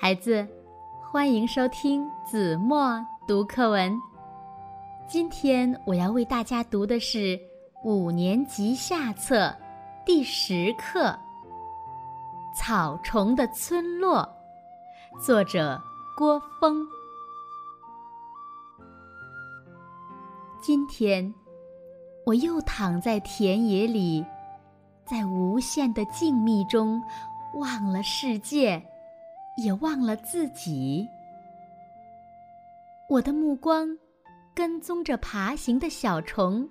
孩子，欢迎收听子墨读课文。今天我要为大家读的是五年级下册第十课《草虫的村落》，作者郭峰。今天，我又躺在田野里，在无限的静谧中，忘了世界。也忘了自己。我的目光跟踪着爬行的小虫，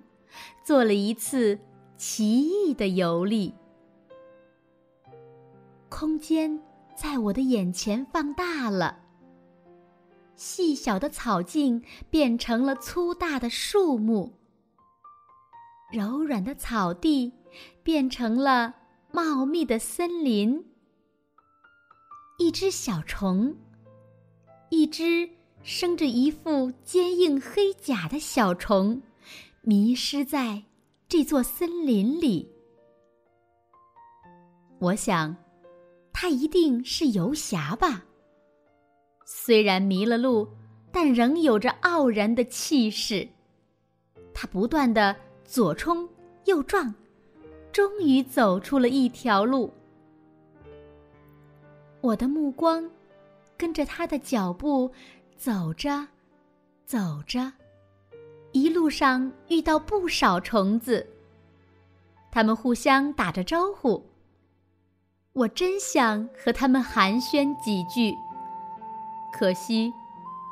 做了一次奇异的游历。空间在我的眼前放大了，细小的草茎变成了粗大的树木，柔软的草地变成了茂密的森林。一只小虫，一只生着一副坚硬黑甲的小虫，迷失在这座森林里。我想，它一定是游侠吧。虽然迷了路，但仍有着傲然的气势。它不断的左冲右撞，终于走出了一条路。我的目光跟着他的脚步走着，走着，一路上遇到不少虫子，他们互相打着招呼。我真想和他们寒暄几句，可惜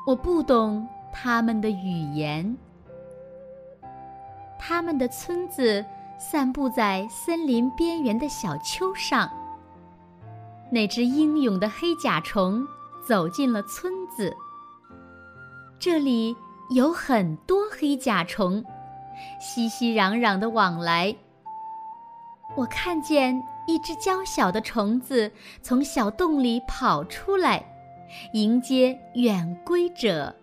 我不懂他们的语言。他们的村子散布在森林边缘的小丘上。那只英勇的黑甲虫走进了村子。这里有很多黑甲虫，熙熙攘攘的往来。我看见一只娇小的虫子从小洞里跑出来，迎接远归者。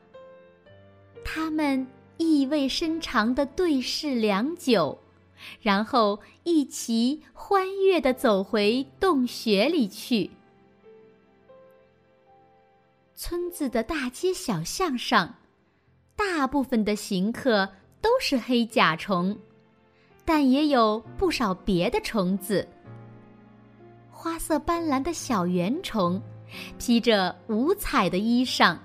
他们意味深长的对视良久。然后一齐欢悦地走回洞穴里去。村子的大街小巷上，大部分的行客都是黑甲虫，但也有不少别的虫子。花色斑斓的小圆虫，披着五彩的衣裳，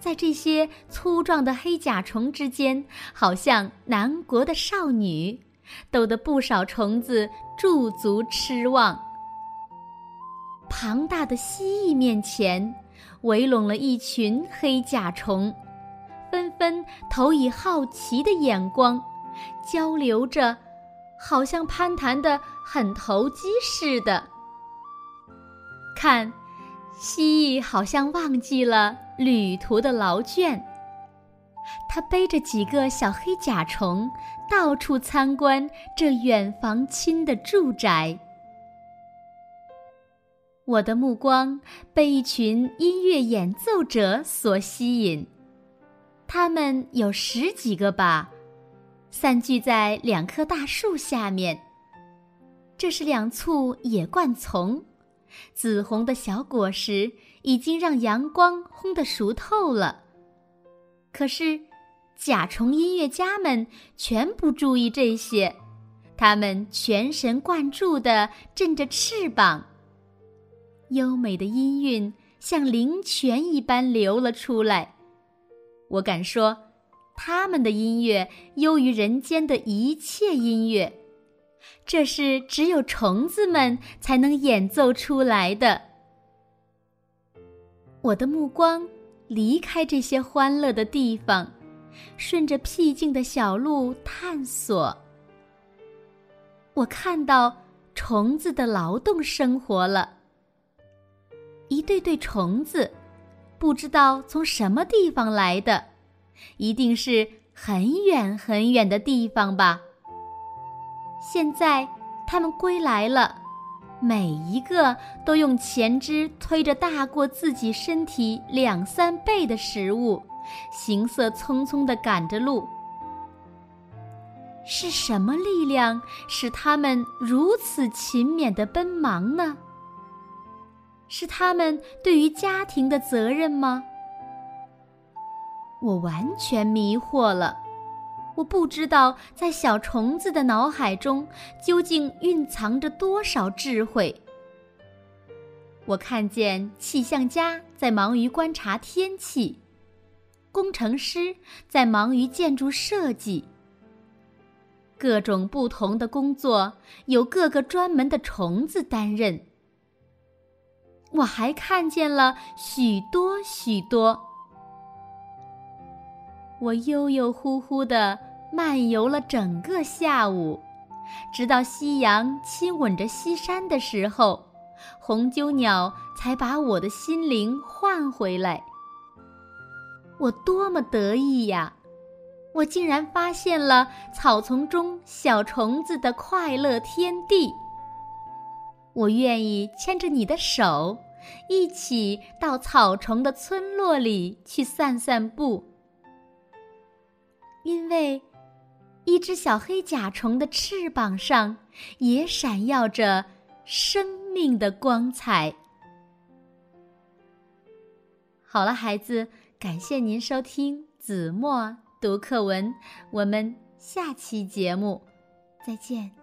在这些粗壮的黑甲虫之间，好像南国的少女。逗得不少虫子驻足痴望。庞大的蜥蜴面前，围拢了一群黑甲虫，纷纷投以好奇的眼光，交流着，好像攀谈的很投机似的。看，蜥蜴好像忘记了旅途的劳倦。他背着几个小黑甲虫，到处参观这远房亲的住宅。我的目光被一群音乐演奏者所吸引，他们有十几个吧，散聚在两棵大树下面。这是两簇野灌丛，紫红的小果实已经让阳光烘得熟透了。可是，甲虫音乐家们全不注意这些，他们全神贯注地振着翅膀。优美的音韵像灵泉一般流了出来。我敢说，他们的音乐优于人间的一切音乐，这是只有虫子们才能演奏出来的。我的目光。离开这些欢乐的地方，顺着僻静的小路探索。我看到虫子的劳动生活了。一对对虫子，不知道从什么地方来的，一定是很远很远的地方吧。现在，它们归来了。每一个都用前肢推着大过自己身体两三倍的食物，行色匆匆地赶着路。是什么力量使他们如此勤勉地奔忙呢？是他们对于家庭的责任吗？我完全迷惑了，我不知道在小虫子的脑海中究竟蕴藏着多少智慧。我看见气象家在忙于观察天气，工程师在忙于建筑设计。各种不同的工作有各个专门的虫子担任。我还看见了许多许多。我悠悠忽忽的漫游了整个下午，直到夕阳亲吻着西山的时候，红鸠鸟才把我的心灵唤回来。我多么得意呀！我竟然发现了草丛中小虫子的快乐天地。我愿意牵着你的手，一起到草虫的村落里去散散步。因为，一只小黑甲虫的翅膀上也闪耀着生命的光彩。好了，孩子，感谢您收听子墨读课文，我们下期节目再见。